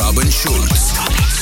Robin Schulz.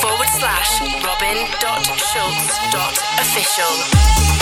forward slash robin.schultz.official.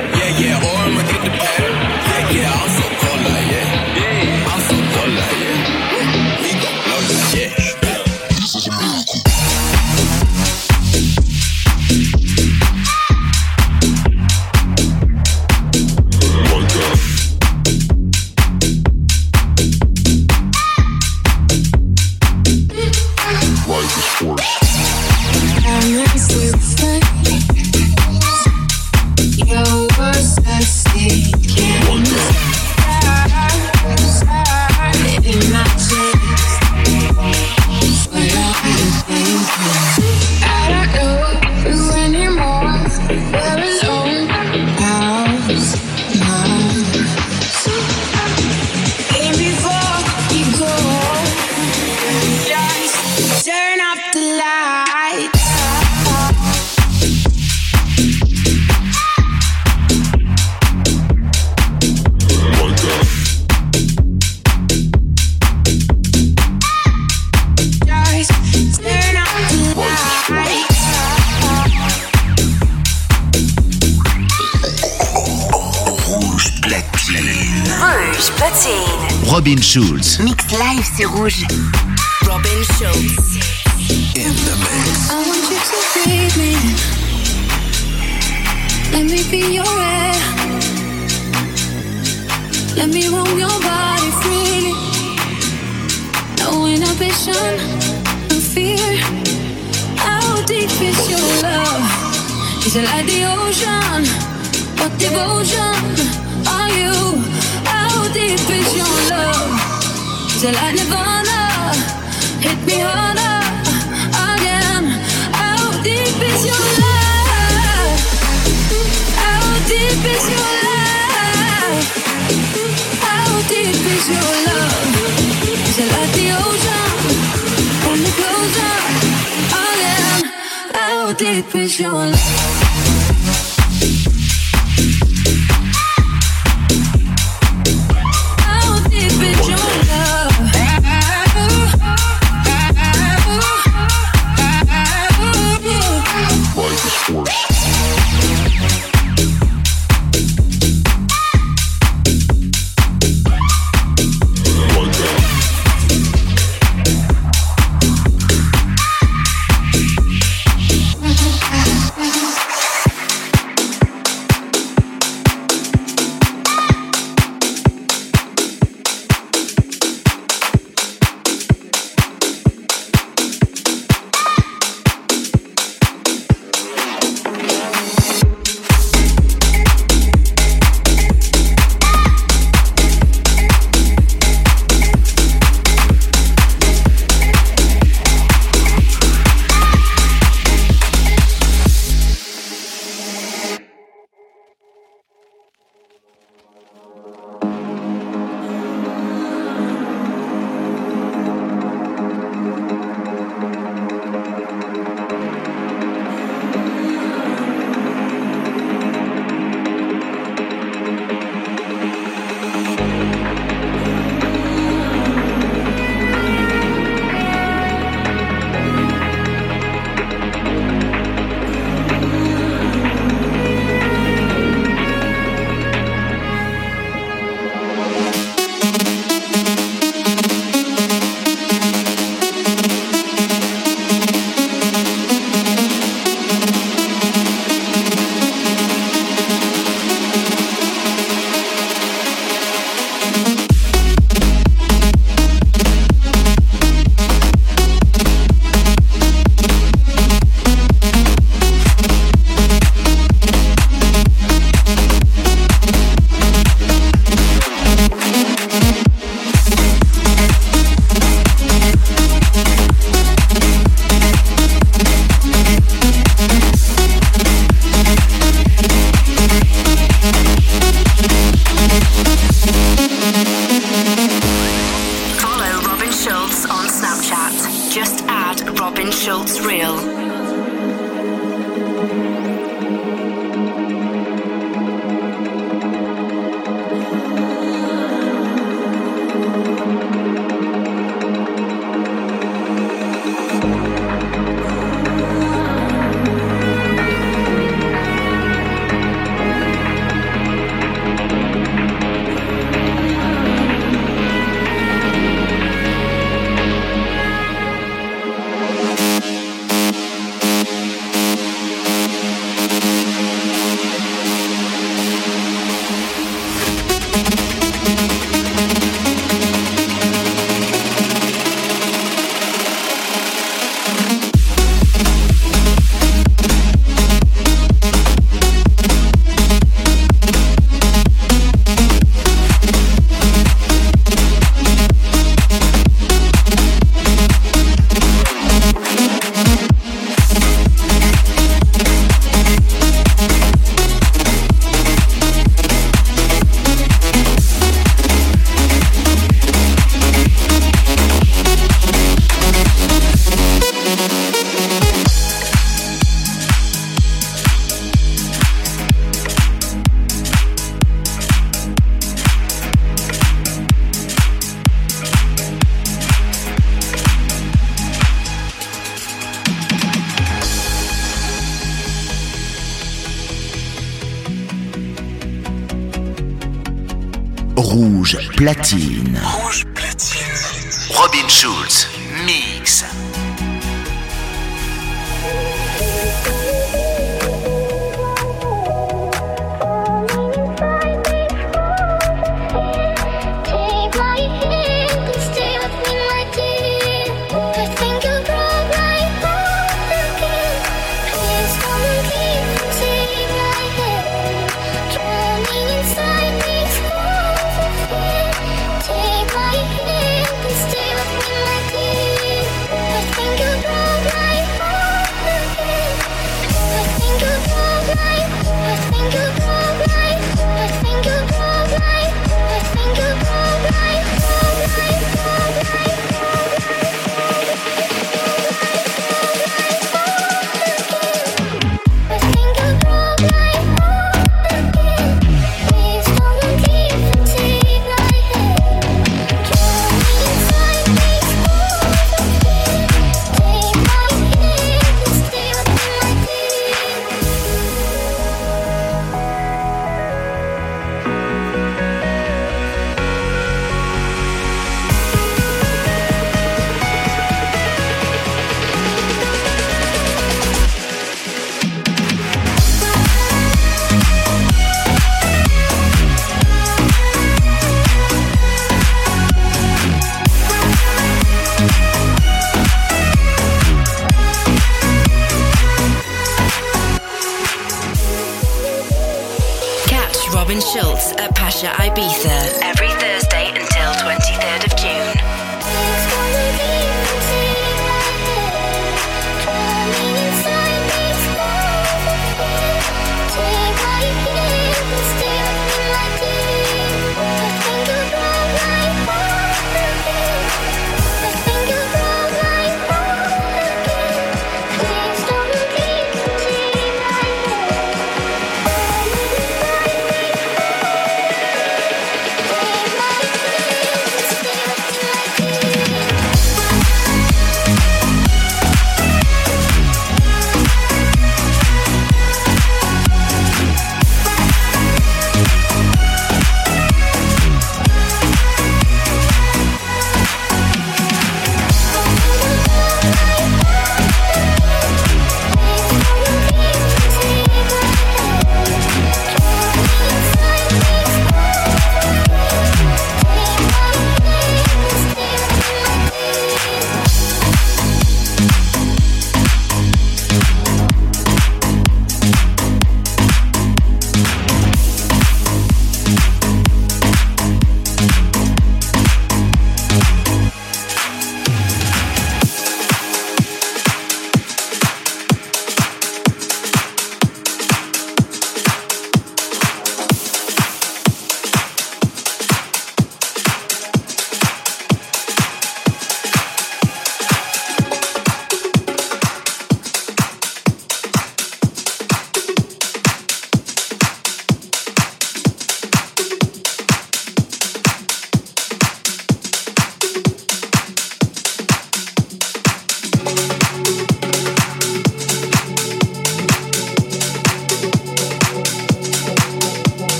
rouge. Robin Schulz. In the mix. I want you to breathe me. Let me be your air. Let me roam your body freely. No inhibition, no fear. How deep is your love? Is it like the ocean? What devotion are you? How deep is your love? Till I hit me harder again. How deep is your love? How deep is your love? How deep is your love? It ocean? Pull me closer again. How deep is your love?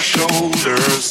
shoulders.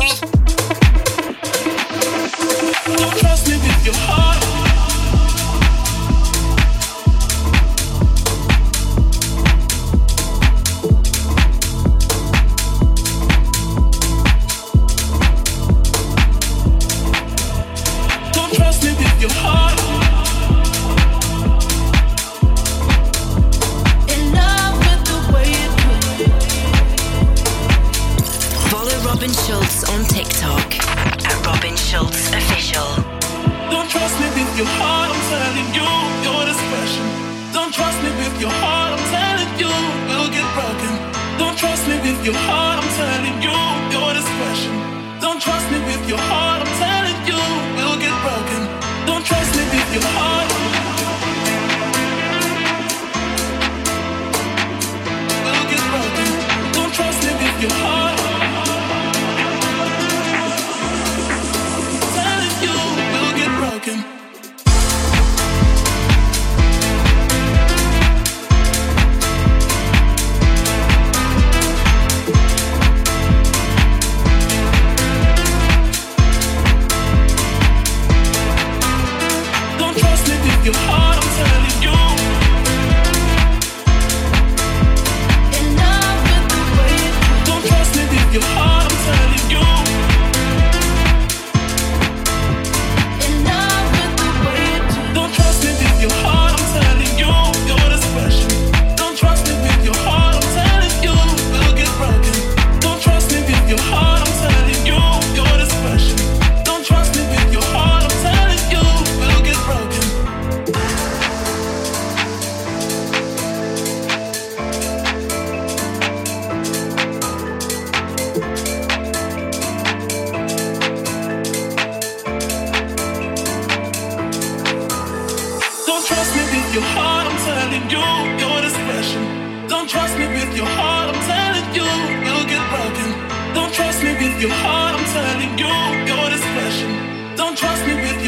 with your heart, I'm telling you, you're the special. Don't trust me with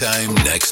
Time next.